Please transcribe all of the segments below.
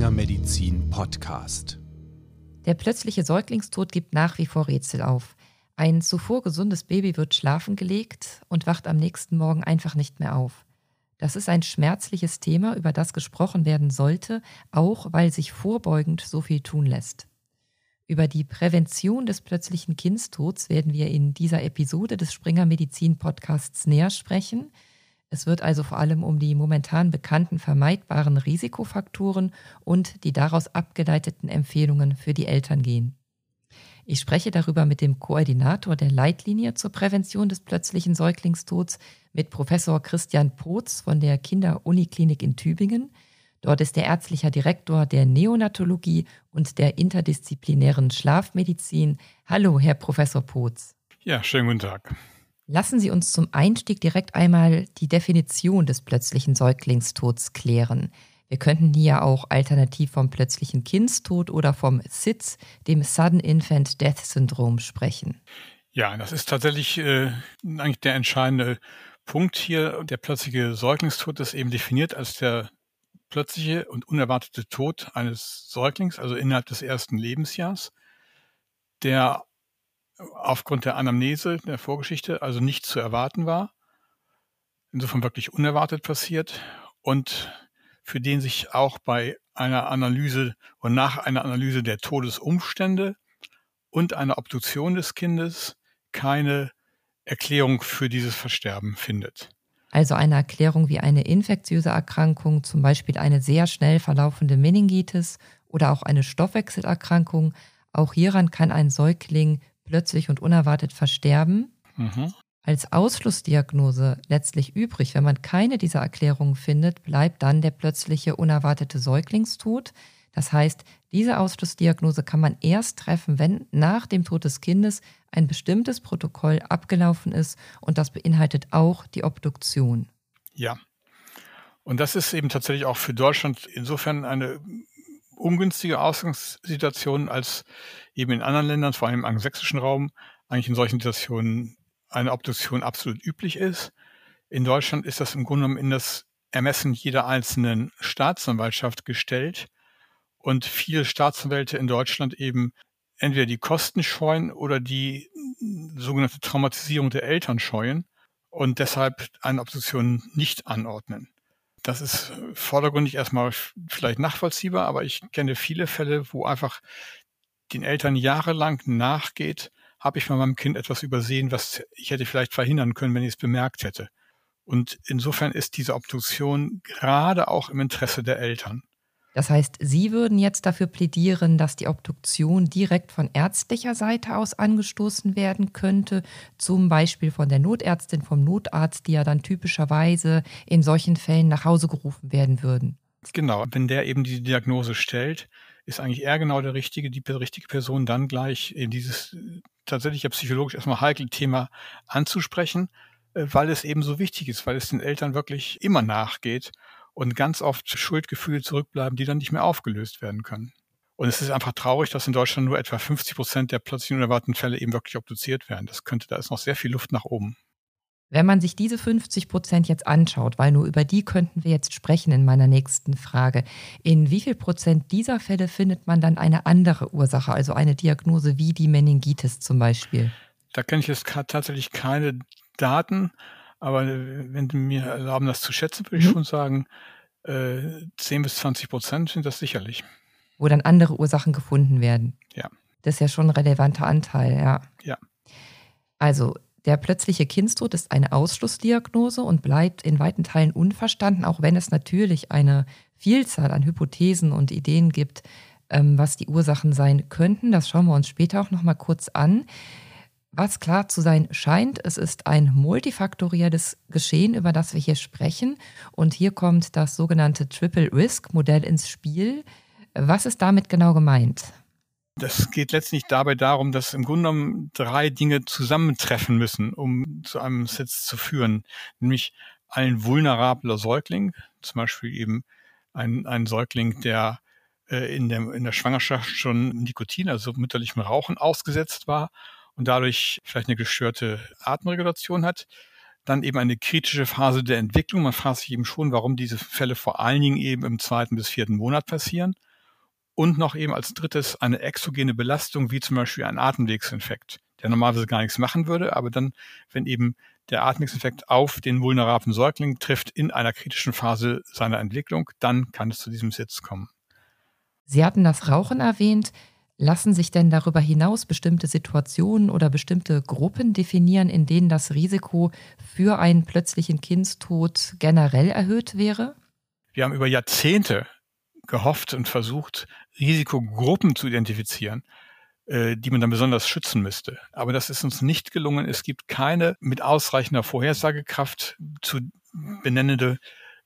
Springer Medizin Podcast. Der plötzliche Säuglingstod gibt nach wie vor Rätsel auf. Ein zuvor gesundes Baby wird schlafen gelegt und wacht am nächsten Morgen einfach nicht mehr auf. Das ist ein schmerzliches Thema, über das gesprochen werden sollte, auch weil sich vorbeugend so viel tun lässt. Über die Prävention des plötzlichen Kindstods werden wir in dieser Episode des Springer Medizin Podcasts näher sprechen. Es wird also vor allem um die momentan bekannten vermeidbaren Risikofaktoren und die daraus abgeleiteten Empfehlungen für die Eltern gehen. Ich spreche darüber mit dem Koordinator der Leitlinie zur Prävention des plötzlichen Säuglingstods, mit Professor Christian Potz von der Kinder-Uniklinik in Tübingen. Dort ist er ärztlicher Direktor der Neonatologie und der interdisziplinären Schlafmedizin. Hallo, Herr Professor Potz. Ja, schönen guten Tag. Lassen Sie uns zum Einstieg direkt einmal die Definition des plötzlichen Säuglingstods klären. Wir könnten hier auch alternativ vom plötzlichen Kindstod oder vom SIDS, dem Sudden Infant Death Syndrome, sprechen. Ja, das ist tatsächlich äh, eigentlich der entscheidende Punkt hier. Der plötzliche Säuglingstod ist eben definiert als der plötzliche und unerwartete Tod eines Säuglings, also innerhalb des ersten Lebensjahrs, der aufgrund der Anamnese, der Vorgeschichte, also nicht zu erwarten war. Insofern wirklich unerwartet passiert und für den sich auch bei einer Analyse und nach einer Analyse der Todesumstände und einer Obduktion des Kindes keine Erklärung für dieses Versterben findet. Also eine Erklärung wie eine infektiöse Erkrankung, zum Beispiel eine sehr schnell verlaufende Meningitis oder auch eine Stoffwechselerkrankung. Auch hieran kann ein Säugling plötzlich und unerwartet versterben. Mhm. Als Ausschlussdiagnose letztlich übrig, wenn man keine dieser Erklärungen findet, bleibt dann der plötzliche unerwartete Säuglingstod. Das heißt, diese Ausschlussdiagnose kann man erst treffen, wenn nach dem Tod des Kindes ein bestimmtes Protokoll abgelaufen ist und das beinhaltet auch die Obduktion. Ja. Und das ist eben tatsächlich auch für Deutschland insofern eine ungünstige Ausgangssituation, als eben in anderen Ländern, vor allem im angelsächsischen Raum, eigentlich in solchen Situationen eine Obduktion absolut üblich ist. In Deutschland ist das im Grunde genommen in das Ermessen jeder einzelnen Staatsanwaltschaft gestellt und viele Staatsanwälte in Deutschland eben entweder die Kosten scheuen oder die sogenannte Traumatisierung der Eltern scheuen und deshalb eine Obduktion nicht anordnen. Das ist vordergründig erstmal vielleicht nachvollziehbar, aber ich kenne viele Fälle, wo einfach den Eltern jahrelang nachgeht, habe ich bei meinem Kind etwas übersehen, was ich hätte vielleicht verhindern können, wenn ich es bemerkt hätte. Und insofern ist diese Obduktion gerade auch im Interesse der Eltern. Das heißt, Sie würden jetzt dafür plädieren, dass die Obduktion direkt von ärztlicher Seite aus angestoßen werden könnte, zum Beispiel von der Notärztin, vom Notarzt, die ja dann typischerweise in solchen Fällen nach Hause gerufen werden würden. Genau, wenn der eben die Diagnose stellt, ist eigentlich er genau der richtige, die richtige Person dann gleich in dieses tatsächlich ja psychologisch erstmal heikle Thema anzusprechen, äh, weil es eben so wichtig ist, weil es den Eltern wirklich immer nachgeht und ganz oft Schuldgefühle zurückbleiben, die dann nicht mehr aufgelöst werden können. Und es ist einfach traurig, dass in Deutschland nur etwa 50 Prozent der plötzlichen unerwarteten Fälle eben wirklich obduziert werden. Das könnte, da ist noch sehr viel Luft nach oben. Wenn man sich diese 50 Prozent jetzt anschaut, weil nur über die könnten wir jetzt sprechen in meiner nächsten Frage, in wie viel Prozent dieser Fälle findet man dann eine andere Ursache, also eine Diagnose wie die Meningitis zum Beispiel? Da kenne ich jetzt tatsächlich keine Daten, aber wenn Sie mir erlauben, das zu schätzen, würde ich mhm. schon sagen, äh, 10 bis 20 Prozent sind das sicherlich. Wo dann andere Ursachen gefunden werden. Ja. Das ist ja schon ein relevanter Anteil, ja. Ja. Also der plötzliche Kindstod ist eine Ausschlussdiagnose und bleibt in weiten Teilen unverstanden, auch wenn es natürlich eine Vielzahl an Hypothesen und Ideen gibt, ähm, was die Ursachen sein könnten. Das schauen wir uns später auch noch mal kurz an. Was klar zu sein scheint, es ist ein multifaktorielles Geschehen, über das wir hier sprechen. Und hier kommt das sogenannte Triple Risk Modell ins Spiel. Was ist damit genau gemeint? Das geht letztlich dabei darum, dass im Grunde genommen drei Dinge zusammentreffen müssen, um zu einem Sitz zu führen. Nämlich ein vulnerabler Säugling, zum Beispiel eben ein, ein Säugling, der äh, in, der, in der Schwangerschaft schon Nikotin, also mütterlichem Rauchen ausgesetzt war und dadurch vielleicht eine gestörte Atemregulation hat. Dann eben eine kritische Phase der Entwicklung. Man fragt sich eben schon, warum diese Fälle vor allen Dingen eben im zweiten bis vierten Monat passieren und noch eben als drittes eine exogene Belastung, wie zum Beispiel ein Atemwegsinfekt, der normalerweise gar nichts machen würde, aber dann, wenn eben der Atemwegsinfekt auf den vulnerablen Säugling trifft in einer kritischen Phase seiner Entwicklung, dann kann es zu diesem Sitz kommen. Sie hatten das Rauchen erwähnt. Lassen sich denn darüber hinaus bestimmte Situationen oder bestimmte Gruppen definieren, in denen das Risiko für einen plötzlichen Kindstod generell erhöht wäre? Wir haben über Jahrzehnte gehofft und versucht, Risikogruppen zu identifizieren, äh, die man dann besonders schützen müsste. Aber das ist uns nicht gelungen. Es gibt keine mit ausreichender Vorhersagekraft zu benennende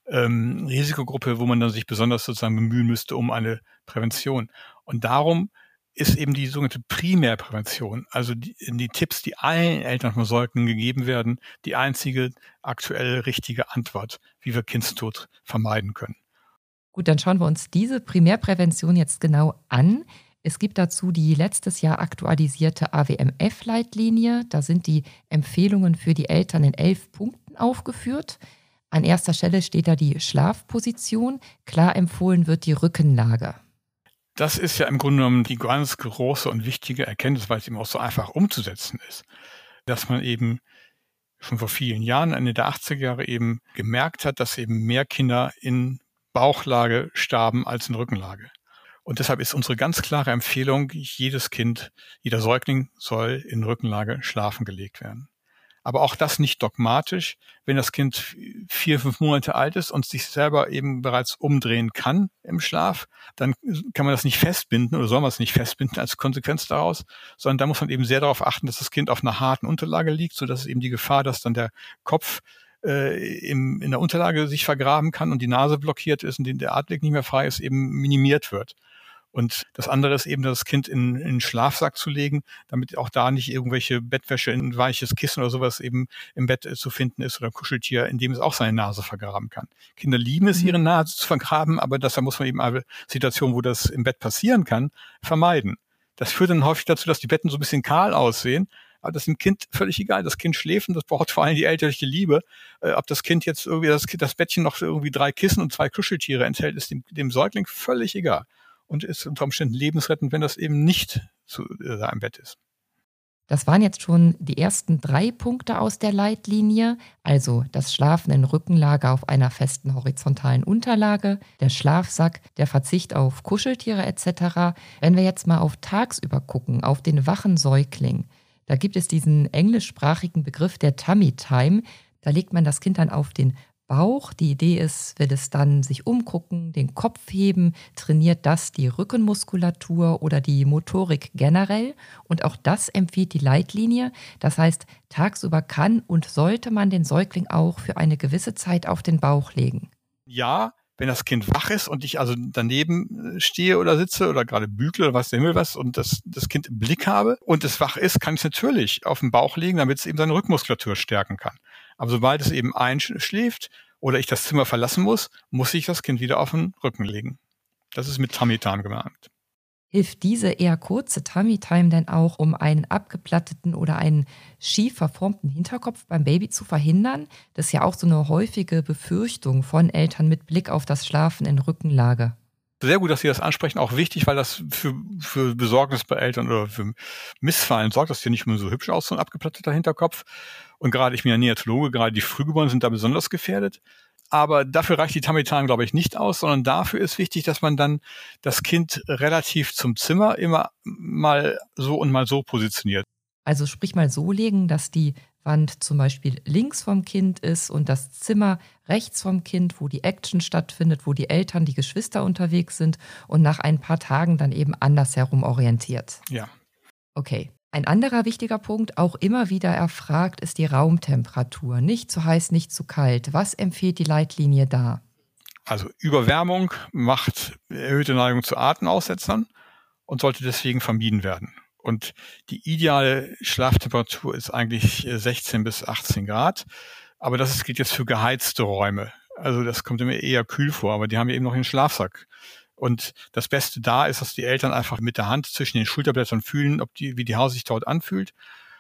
ähm, Risikogruppe, wo man dann sich besonders sozusagen bemühen müsste um eine Prävention. Und darum ist eben die sogenannte Primärprävention, also die, die Tipps, die allen Eltern von Säuglingen gegeben werden, die einzige aktuell richtige Antwort, wie wir Kindstod vermeiden können. Gut, dann schauen wir uns diese Primärprävention jetzt genau an. Es gibt dazu die letztes Jahr aktualisierte AWMF-Leitlinie. Da sind die Empfehlungen für die Eltern in elf Punkten aufgeführt. An erster Stelle steht da die Schlafposition. Klar empfohlen wird die Rückenlage. Das ist ja im Grunde genommen die ganz große und wichtige Erkenntnis, weil es eben auch so einfach umzusetzen ist, dass man eben schon vor vielen Jahren, Ende der 80er Jahre eben gemerkt hat, dass eben mehr Kinder in Bauchlage starben als in Rückenlage. Und deshalb ist unsere ganz klare Empfehlung, jedes Kind, jeder Säugling soll in Rückenlage schlafen gelegt werden aber auch das nicht dogmatisch. Wenn das Kind vier, fünf Monate alt ist und sich selber eben bereits umdrehen kann im Schlaf, dann kann man das nicht festbinden oder soll man es nicht festbinden als Konsequenz daraus, sondern da muss man eben sehr darauf achten, dass das Kind auf einer harten Unterlage liegt, so dass es eben die Gefahr, dass dann der Kopf äh, im, in der Unterlage sich vergraben kann und die Nase blockiert ist und der Atemweg nicht mehr frei ist, eben minimiert wird. Und das andere ist eben, das Kind in, in einen Schlafsack zu legen, damit auch da nicht irgendwelche Bettwäsche in ein weiches Kissen oder sowas eben im Bett äh, zu finden ist oder ein Kuscheltier, in dem es auch seine Nase vergraben kann. Kinder lieben es, mhm. ihre Nase zu vergraben, aber deshalb muss man eben alle Situationen, wo das im Bett passieren kann, vermeiden. Das führt dann häufig dazu, dass die Betten so ein bisschen kahl aussehen, aber das ist dem Kind völlig egal. Das Kind schläft und das braucht vor allem die elterliche Liebe. Äh, ob das Kind jetzt irgendwie das, das Bettchen noch irgendwie drei Kissen und zwei Kuscheltiere enthält, ist dem, dem Säugling völlig egal und ist unter Umständen lebensrettend, wenn das eben nicht zu, äh, im Bett ist. Das waren jetzt schon die ersten drei Punkte aus der Leitlinie, also das Schlafen in Rückenlage auf einer festen horizontalen Unterlage, der Schlafsack, der Verzicht auf Kuscheltiere etc. Wenn wir jetzt mal auf tagsüber gucken, auf den wachen Säugling, da gibt es diesen englischsprachigen Begriff der Tummy Time. Da legt man das Kind dann auf den Bauch. Die Idee ist, will es dann sich umgucken, den Kopf heben, trainiert das die Rückenmuskulatur oder die Motorik generell. Und auch das empfiehlt die Leitlinie. Das heißt, tagsüber kann und sollte man den Säugling auch für eine gewisse Zeit auf den Bauch legen. Ja, wenn das Kind wach ist und ich also daneben äh, stehe oder sitze oder gerade bügle oder was der Himmel was und das, das Kind im Blick habe und es wach ist, kann ich es natürlich auf den Bauch legen, damit es eben seine Rückmuskulatur stärken kann. Aber sobald es eben einschläft oder ich das Zimmer verlassen muss, muss ich das Kind wieder auf den Rücken legen. Das ist mit Tummy Time gemeint. Hilft diese eher kurze Tummy Time denn auch, um einen abgeplatteten oder einen schief verformten Hinterkopf beim Baby zu verhindern? Das ist ja auch so eine häufige Befürchtung von Eltern mit Blick auf das Schlafen in Rückenlage. Sehr gut, dass Sie das ansprechen. Auch wichtig, weil das für, für Besorgnis bei Eltern oder für Missfallen sorgt. Das sieht nicht mehr so hübsch aus, so ein abgeplatteter Hinterkopf. Und gerade, ich bin ja Neonatologe, gerade die Frühgeborenen sind da besonders gefährdet. Aber dafür reicht die Tamitan, glaube ich, nicht aus, sondern dafür ist wichtig, dass man dann das Kind relativ zum Zimmer immer mal so und mal so positioniert. Also sprich mal so legen, dass die Wand zum Beispiel links vom Kind ist und das Zimmer rechts vom Kind, wo die Action stattfindet, wo die Eltern, die Geschwister unterwegs sind und nach ein paar Tagen dann eben andersherum orientiert. Ja. Okay. Ein anderer wichtiger Punkt, auch immer wieder erfragt, ist die Raumtemperatur. Nicht zu heiß, nicht zu kalt. Was empfiehlt die Leitlinie da? Also Überwärmung macht erhöhte Neigung zu Atemaussetzern und sollte deswegen vermieden werden. Und die ideale Schlaftemperatur ist eigentlich 16 äh, bis 18 Grad. Aber das gilt jetzt für geheizte Räume. Also das kommt immer eher kühl vor, aber die haben ja eben noch einen Schlafsack. Und das Beste da ist, dass die Eltern einfach mit der Hand zwischen den Schulterblättern fühlen, ob die, wie die Haut sich dort anfühlt.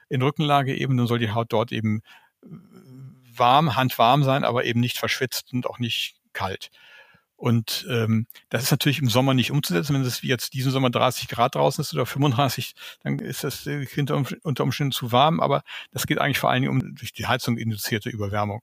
In Rückenlage eben, dann soll die Haut dort eben äh, warm, handwarm sein, aber eben nicht verschwitzt und auch nicht kalt. Und ähm, das ist natürlich im Sommer nicht umzusetzen. Wenn es wie jetzt diesen Sommer 30 Grad draußen ist oder 35, dann ist das Kind unter Umständen zu warm. Aber das geht eigentlich vor allen Dingen um durch die Heizung induzierte Überwärmung.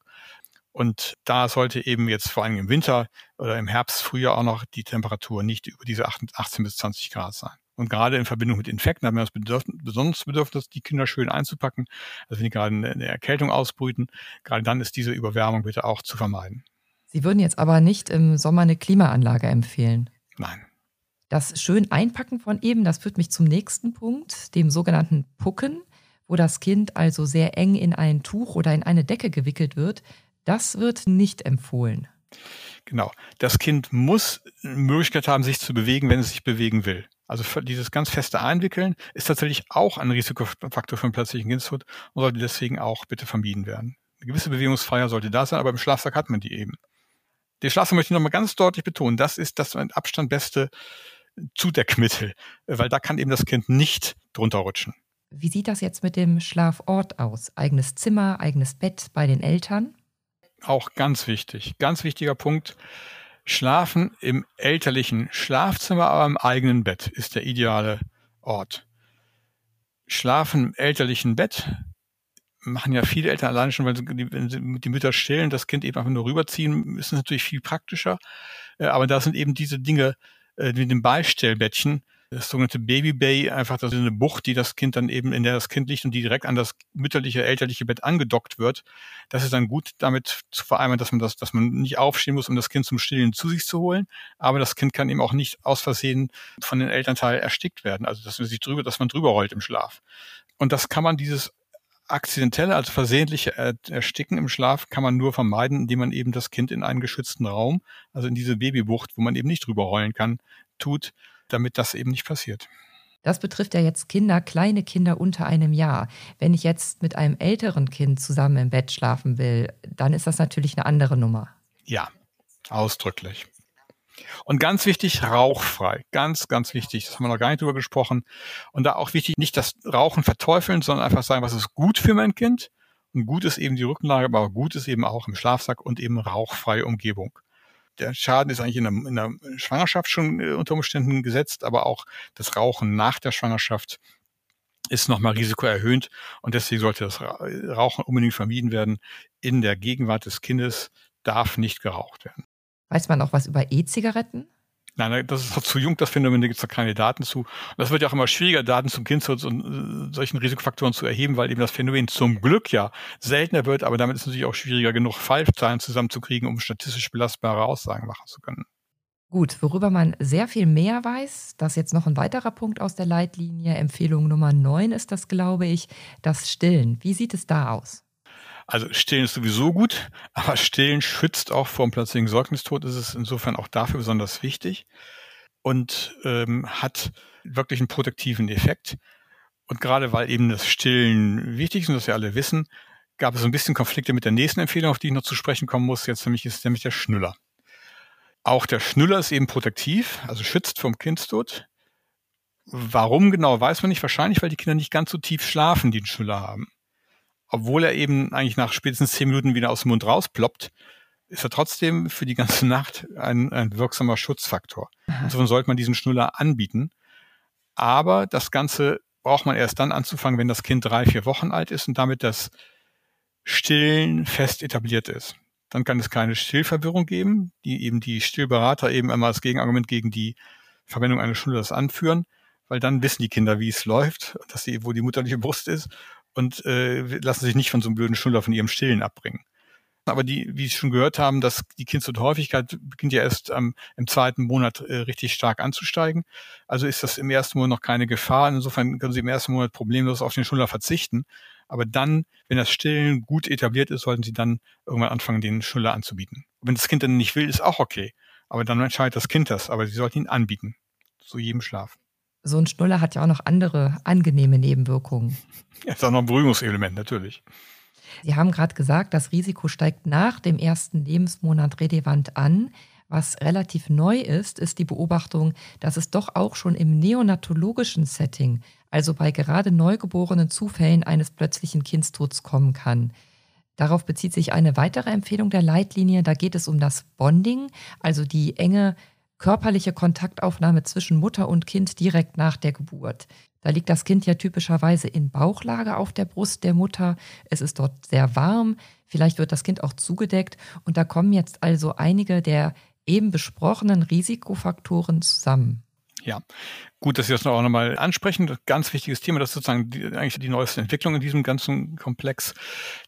Und da sollte eben jetzt vor allem im Winter oder im Herbst, Frühjahr auch noch die Temperatur nicht über diese 18 bis 20 Grad sein. Und gerade in Verbindung mit Infekten haben wir das Bedürfnis, besonderes Bedürfnis, die Kinder schön einzupacken. Also wenn die gerade eine Erkältung ausbrüten, gerade dann ist diese Überwärmung bitte auch zu vermeiden. Sie würden jetzt aber nicht im Sommer eine Klimaanlage empfehlen. Nein. Das schön Einpacken von eben, das führt mich zum nächsten Punkt, dem sogenannten Pucken, wo das Kind also sehr eng in ein Tuch oder in eine Decke gewickelt wird. Das wird nicht empfohlen. Genau. Das Kind muss Möglichkeit haben, sich zu bewegen, wenn es sich bewegen will. Also dieses ganz feste Einwickeln ist tatsächlich auch ein Risikofaktor für einen plötzlichen Kindstod und sollte deswegen auch bitte vermieden werden. Eine gewisse Bewegungsfreiheit sollte da sein, aber im Schlafsack hat man die eben. Den Schlafsack möchte ich nochmal ganz deutlich betonen. Das ist das mit Abstand beste Zudeckmittel, weil da kann eben das Kind nicht drunter rutschen. Wie sieht das jetzt mit dem Schlafort aus? Eigenes Zimmer, eigenes Bett bei den Eltern? Auch ganz wichtig, ganz wichtiger Punkt. Schlafen im elterlichen Schlafzimmer, aber im eigenen Bett ist der ideale Ort. Schlafen im elterlichen Bett machen ja viele Eltern alleine schon, weil sie, wenn sie die Mütter stillen, das Kind eben einfach nur rüberziehen, ist natürlich viel praktischer. Äh, aber da sind eben diese Dinge äh, mit dem Beistellbettchen, das sogenannte Baby Bay, einfach das ist eine Bucht, die das Kind dann eben, in der das Kind liegt und die direkt an das mütterliche, elterliche Bett angedockt wird. Das ist dann gut damit zu vereinbaren, dass man das, dass man nicht aufstehen muss, um das Kind zum Stillen zu sich zu holen. Aber das Kind kann eben auch nicht aus Versehen von den Elternteil erstickt werden. Also, dass man sich drüber, dass man drüber rollt im Schlaf. Und das kann man dieses akzidentelle, also versehentliche Ersticken im Schlaf kann man nur vermeiden, indem man eben das Kind in einen geschützten Raum, also in diese Babybucht, wo man eben nicht drüber rollen kann, tut damit das eben nicht passiert. Das betrifft ja jetzt Kinder, kleine Kinder unter einem Jahr. Wenn ich jetzt mit einem älteren Kind zusammen im Bett schlafen will, dann ist das natürlich eine andere Nummer. Ja, ausdrücklich. Und ganz wichtig, rauchfrei. Ganz, ganz wichtig. Das haben wir noch gar nicht drüber gesprochen. Und da auch wichtig, nicht das Rauchen verteufeln, sondern einfach sagen, was ist gut für mein Kind. Und gut ist eben die Rückenlage, aber gut ist eben auch im Schlafsack und eben rauchfreie Umgebung der Schaden ist eigentlich in der, in der Schwangerschaft schon äh, unter Umständen gesetzt, aber auch das Rauchen nach der Schwangerschaft ist nochmal risikoerhöht und deswegen sollte das Rauchen unbedingt vermieden werden. In der Gegenwart des Kindes darf nicht geraucht werden. Weiß man auch was über E-Zigaretten? Nein, das ist noch zu jung, das Phänomen, da gibt es noch keine Daten zu. Und das wird ja auch immer schwieriger, Daten zum Kindschutz und äh, solchen Risikofaktoren zu erheben, weil eben das Phänomen zum Glück ja seltener wird, aber damit ist es natürlich auch schwieriger genug, Fallzahlen zusammenzukriegen, um statistisch belastbare Aussagen machen zu können. Gut, worüber man sehr viel mehr weiß, das ist jetzt noch ein weiterer Punkt aus der Leitlinie, Empfehlung Nummer 9 ist das, glaube ich, das Stillen. Wie sieht es da aus? Also stillen ist sowieso gut, aber stillen schützt auch vor dem plötzlichen Säuglingstod. Ist insofern auch dafür besonders wichtig und ähm, hat wirklich einen protektiven Effekt. Und gerade weil eben das Stillen wichtig ist und das wir alle wissen, gab es ein bisschen Konflikte mit der nächsten Empfehlung, auf die ich noch zu sprechen kommen muss. Jetzt nämlich ist nämlich der Schnüller. Auch der Schnüller ist eben protektiv, also schützt vom Kindstod. Warum genau, weiß man nicht. Wahrscheinlich, weil die Kinder nicht ganz so tief schlafen, die einen Schnüller haben obwohl er eben eigentlich nach spätestens zehn Minuten wieder aus dem Mund rausploppt, ist er trotzdem für die ganze Nacht ein, ein wirksamer Schutzfaktor. Aha. Insofern sollte man diesen Schnuller anbieten. Aber das Ganze braucht man erst dann anzufangen, wenn das Kind drei, vier Wochen alt ist und damit das Stillen fest etabliert ist. Dann kann es keine Stillverwirrung geben, die eben die Stillberater eben immer als Gegenargument gegen die Verwendung eines Schnullers anführen, weil dann wissen die Kinder, wie es läuft, dass sie, wo die mutterliche Brust ist und äh, lassen sich nicht von so einem blöden Schnuller von ihrem Stillen abbringen. Aber die, wie Sie schon gehört haben, dass die Kindstodhäufigkeit beginnt ja erst ähm, im zweiten Monat äh, richtig stark anzusteigen. Also ist das im ersten Monat noch keine Gefahr. Insofern können Sie im ersten Monat problemlos auf den Schnuller verzichten. Aber dann, wenn das Stillen gut etabliert ist, sollten Sie dann irgendwann anfangen, den Schnuller anzubieten. Wenn das Kind dann nicht will, ist auch okay. Aber dann entscheidet das Kind das. Aber Sie sollten ihn anbieten. Zu jedem Schlaf so ein Schnuller hat ja auch noch andere angenehme Nebenwirkungen. Ja, ist auch noch ein Beruhigungselement, natürlich. Sie haben gerade gesagt, das Risiko steigt nach dem ersten Lebensmonat relevant an. Was relativ neu ist, ist die Beobachtung, dass es doch auch schon im neonatologischen Setting, also bei gerade neugeborenen Zufällen eines plötzlichen Kindstods kommen kann. Darauf bezieht sich eine weitere Empfehlung der Leitlinie. Da geht es um das Bonding, also die enge körperliche Kontaktaufnahme zwischen Mutter und Kind direkt nach der Geburt. Da liegt das Kind ja typischerweise in Bauchlage auf der Brust der Mutter. Es ist dort sehr warm. Vielleicht wird das Kind auch zugedeckt. Und da kommen jetzt also einige der eben besprochenen Risikofaktoren zusammen. Ja, gut, dass Sie das auch nochmal ansprechen. Ganz wichtiges Thema, das ist sozusagen die, eigentlich die neueste Entwicklung in diesem ganzen Komplex,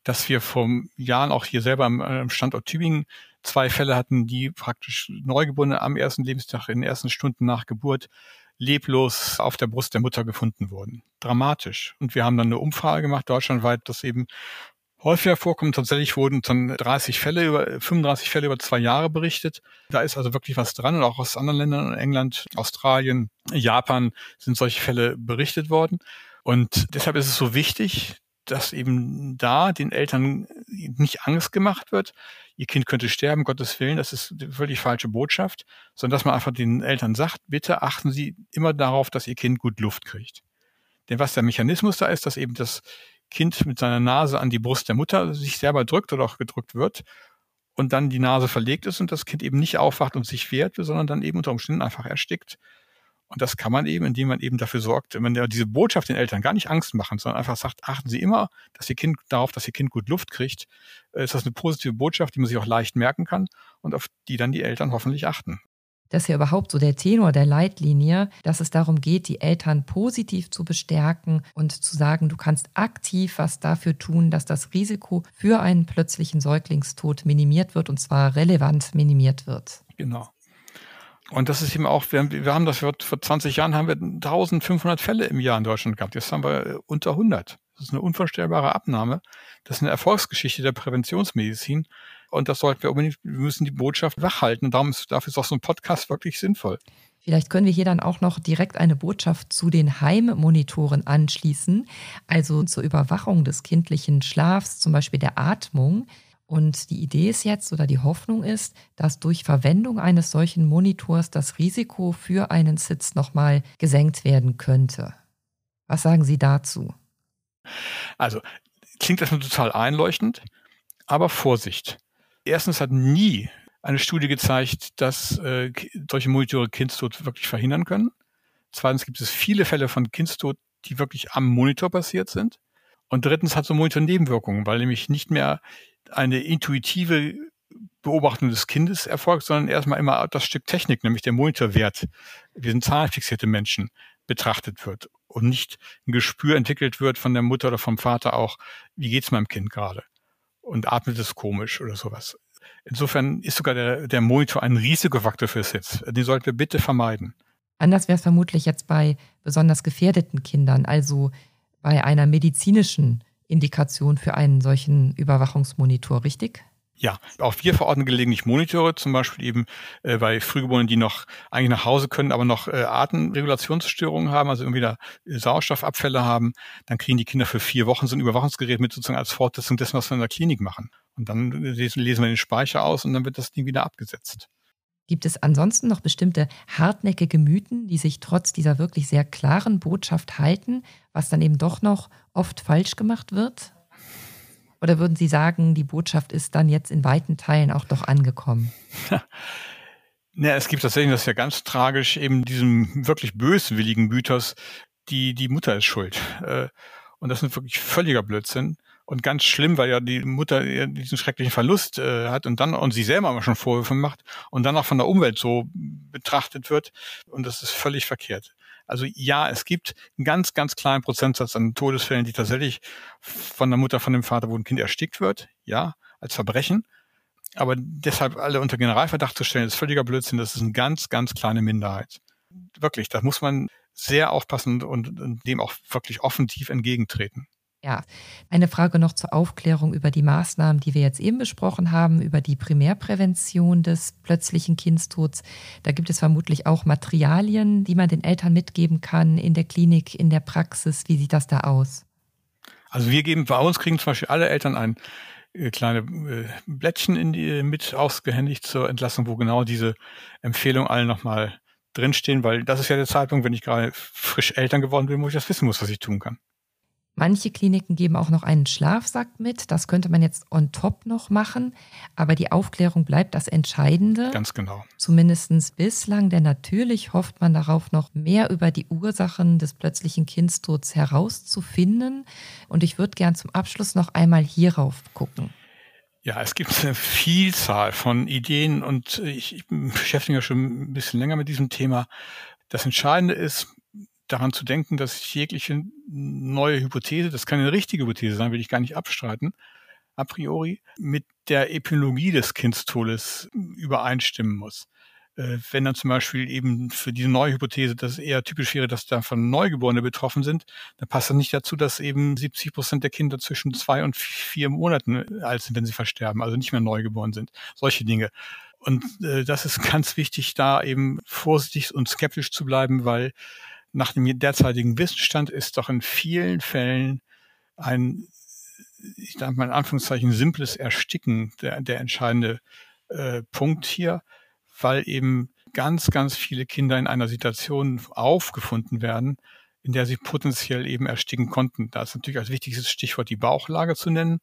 dass wir vor Jahren auch hier selber am, am Standort Tübingen zwei Fälle hatten, die praktisch Neugeborene am ersten Lebenstag in den ersten Stunden nach Geburt leblos auf der Brust der Mutter gefunden wurden. Dramatisch. Und wir haben dann eine Umfrage gemacht, deutschlandweit, dass eben häufiger vorkommt. Tatsächlich wurden dann 30 Fälle über, 35 Fälle über zwei Jahre berichtet. Da ist also wirklich was dran und auch aus anderen Ländern, England, Australien, Japan sind solche Fälle berichtet worden. Und deshalb ist es so wichtig, dass eben da den Eltern nicht Angst gemacht wird, ihr Kind könnte sterben, Gottes Willen, das ist eine völlig falsche Botschaft, sondern dass man einfach den Eltern sagt, bitte achten Sie immer darauf, dass Ihr Kind gut Luft kriegt. Denn was der Mechanismus da ist, dass eben das Kind mit seiner Nase an die Brust der Mutter sich selber drückt oder auch gedrückt wird und dann die Nase verlegt ist und das Kind eben nicht aufwacht und sich wehrt, sondern dann eben unter Umständen einfach erstickt. Und das kann man eben, indem man eben dafür sorgt, wenn man diese Botschaft den Eltern gar nicht Angst machen, sondern einfach sagt, achten Sie immer, dass Ihr Kind darauf, dass Ihr Kind gut Luft kriegt, äh, ist das eine positive Botschaft, die man sich auch leicht merken kann und auf die dann die Eltern hoffentlich achten. Das ist ja überhaupt so der Tenor der Leitlinie, dass es darum geht, die Eltern positiv zu bestärken und zu sagen, du kannst aktiv was dafür tun, dass das Risiko für einen plötzlichen Säuglingstod minimiert wird und zwar relevant minimiert wird. Genau. Und das ist eben auch, wir, wir haben das vor 20 Jahren haben wir 1500 Fälle im Jahr in Deutschland gehabt. Jetzt haben wir unter 100. Das ist eine unvorstellbare Abnahme. Das ist eine Erfolgsgeschichte der Präventionsmedizin. Und das sollten wir unbedingt, wir müssen die Botschaft wachhalten. Und darum ist, dafür ist auch so ein Podcast wirklich sinnvoll. Vielleicht können wir hier dann auch noch direkt eine Botschaft zu den Heimmonitoren anschließen, also zur Überwachung des kindlichen Schlafs, zum Beispiel der Atmung. Und die Idee ist jetzt oder die Hoffnung ist, dass durch Verwendung eines solchen Monitors das Risiko für einen Sitz nochmal gesenkt werden könnte. Was sagen Sie dazu? Also klingt erstmal total einleuchtend, aber Vorsicht. Erstens hat nie eine Studie gezeigt, dass äh, solche Monitore Kindstod wirklich verhindern können. Zweitens gibt es viele Fälle von Kindstod, die wirklich am Monitor passiert sind. Und drittens hat so ein Monitor Nebenwirkungen, weil nämlich nicht mehr eine intuitive Beobachtung des Kindes erfolgt, sondern erstmal immer das Stück Technik, nämlich der Monitorwert. Wir sind zahlenfixierte Menschen betrachtet wird und nicht ein Gespür entwickelt wird von der Mutter oder vom Vater auch, wie geht's meinem Kind gerade? Und atmet es komisch oder sowas. Insofern ist sogar der, der Monitor ein Risikofaktor fürs Sitz. Den sollten wir bitte vermeiden. Anders wäre es vermutlich jetzt bei besonders gefährdeten Kindern, also bei einer medizinischen Indikation für einen solchen Überwachungsmonitor, richtig? Ja, auch wir verordnen gelegentlich Monitore, zum Beispiel eben äh, bei Frühgeborenen, die noch eigentlich nach Hause können, aber noch äh, Atemregulationsstörungen haben, also irgendwie da Sauerstoffabfälle haben. Dann kriegen die Kinder für vier Wochen so ein Überwachungsgerät mit sozusagen als Fortsetzung dessen, was wir in der Klinik machen. Und dann lesen, lesen wir den Speicher aus und dann wird das Ding wieder abgesetzt. Gibt es ansonsten noch bestimmte hartnäckige Mythen, die sich trotz dieser wirklich sehr klaren Botschaft halten, was dann eben doch noch oft falsch gemacht wird? Oder würden Sie sagen, die Botschaft ist dann jetzt in weiten Teilen auch doch angekommen? Ja, es gibt tatsächlich, das ist ja ganz tragisch, eben diesem wirklich böswilligen Mythos, die, die Mutter ist schuld. Äh, und das ist wirklich völliger Blödsinn und ganz schlimm, weil ja die Mutter diesen schrecklichen Verlust äh, hat und dann und sie selber aber schon Vorwürfe macht und dann auch von der Umwelt so betrachtet wird und das ist völlig verkehrt. Also ja, es gibt einen ganz, ganz kleinen Prozentsatz an Todesfällen, die tatsächlich von der Mutter, von dem Vater, wo ein Kind erstickt wird, ja, als Verbrechen. Aber deshalb alle unter Generalverdacht zu stellen, ist völliger Blödsinn. Das ist eine ganz, ganz kleine Minderheit. Wirklich, da muss man sehr aufpassen und, und dem auch wirklich offensiv entgegentreten. Ja, eine Frage noch zur Aufklärung über die Maßnahmen, die wir jetzt eben besprochen haben, über die Primärprävention des plötzlichen Kindstods. Da gibt es vermutlich auch Materialien, die man den Eltern mitgeben kann in der Klinik, in der Praxis. Wie sieht das da aus? Also wir geben, bei uns kriegen zum Beispiel alle Eltern ein äh, kleine äh, Blättchen in die, mit ausgehändigt zur Entlassung, wo genau diese Empfehlungen alle nochmal drinstehen, weil das ist ja der Zeitpunkt, wenn ich gerade frisch Eltern geworden bin, wo ich das wissen muss, was ich tun kann. Manche Kliniken geben auch noch einen Schlafsack mit. Das könnte man jetzt on top noch machen. Aber die Aufklärung bleibt das Entscheidende. Ganz genau. Zumindest bislang, denn natürlich hofft man darauf, noch mehr über die Ursachen des plötzlichen Kindstods herauszufinden. Und ich würde gern zum Abschluss noch einmal hierauf gucken. Ja, es gibt eine Vielzahl von Ideen und ich, ich beschäftige mich schon ein bisschen länger mit diesem Thema. Das Entscheidende ist, daran zu denken, dass jegliche neue Hypothese, das kann eine richtige Hypothese sein, will ich gar nicht abstreiten, a priori, mit der Epidemiologie des Kindstodes übereinstimmen muss. Äh, wenn dann zum Beispiel eben für diese neue Hypothese, dass es eher typisch wäre, dass davon Neugeborene betroffen sind, dann passt das nicht dazu, dass eben 70 Prozent der Kinder zwischen zwei und vier Monaten alt sind, wenn sie versterben, also nicht mehr neugeboren sind. Solche Dinge. Und äh, das ist ganz wichtig, da eben vorsichtig und skeptisch zu bleiben, weil nach dem derzeitigen Wissensstand ist doch in vielen Fällen ein, ich sage mal in Anführungszeichen, simples Ersticken der, der entscheidende äh, Punkt hier, weil eben ganz, ganz viele Kinder in einer Situation aufgefunden werden, in der sie potenziell eben ersticken konnten. Da ist natürlich als wichtigstes Stichwort die Bauchlage zu nennen.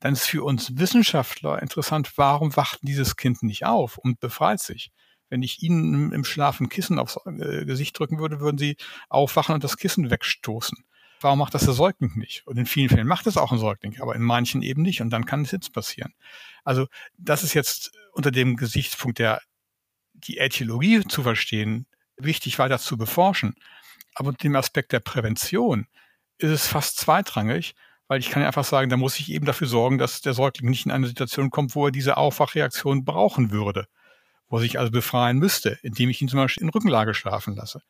Dann ist für uns Wissenschaftler interessant, warum wacht dieses Kind nicht auf und befreit sich? Wenn ich Ihnen im Schlaf ein Kissen aufs äh, Gesicht drücken würde, würden Sie aufwachen und das Kissen wegstoßen. Warum macht das der Säugling nicht? Und in vielen Fällen macht es auch ein Säugling, aber in manchen eben nicht. Und dann kann es jetzt passieren. Also das ist jetzt unter dem Gesichtspunkt der die Äthiologie zu verstehen, wichtig weiter zu beforschen. Aber unter dem Aspekt der Prävention ist es fast zweitrangig, weil ich kann ja einfach sagen, da muss ich eben dafür sorgen, dass der Säugling nicht in eine Situation kommt, wo er diese Aufwachreaktion brauchen würde wo er sich also befreien müsste, indem ich ihn zum Beispiel in Rückenlage schlafen lasse.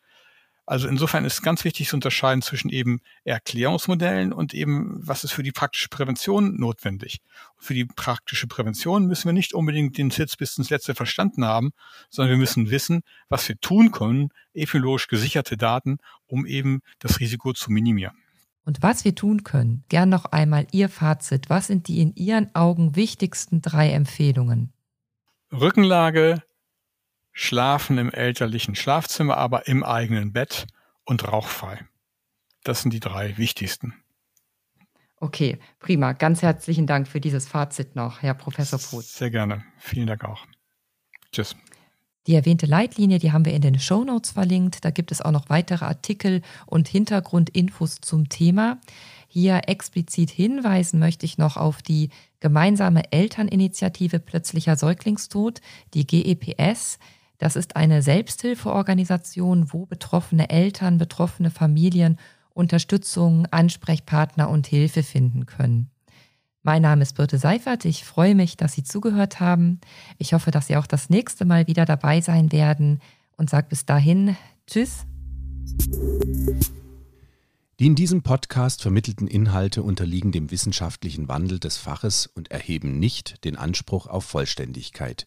Also insofern ist ganz wichtig zu unterscheiden zwischen eben Erklärungsmodellen und eben, was ist für die praktische Prävention notwendig. für die praktische Prävention müssen wir nicht unbedingt den Sitz bis ins Letzte verstanden haben, sondern wir müssen wissen, was wir tun können, epidemiologisch gesicherte Daten, um eben das Risiko zu minimieren. Und was wir tun können, gern noch einmal Ihr Fazit. Was sind die in Ihren Augen wichtigsten drei Empfehlungen? Rückenlage, Schlafen im elterlichen Schlafzimmer, aber im eigenen Bett und rauchfrei. Das sind die drei wichtigsten. Okay, prima. Ganz herzlichen Dank für dieses Fazit noch, Herr Professor Poth. Sehr gerne. Vielen Dank auch. Tschüss. Die erwähnte Leitlinie, die haben wir in den Show Notes verlinkt. Da gibt es auch noch weitere Artikel und Hintergrundinfos zum Thema. Hier explizit hinweisen möchte ich noch auf die gemeinsame Elterninitiative Plötzlicher Säuglingstod, die GEPS. Das ist eine Selbsthilfeorganisation, wo betroffene Eltern, betroffene Familien Unterstützung, Ansprechpartner und Hilfe finden können. Mein Name ist Birte Seifert. Ich freue mich, dass Sie zugehört haben. Ich hoffe, dass Sie auch das nächste Mal wieder dabei sein werden und sage bis dahin Tschüss. Die in diesem Podcast vermittelten Inhalte unterliegen dem wissenschaftlichen Wandel des Faches und erheben nicht den Anspruch auf Vollständigkeit.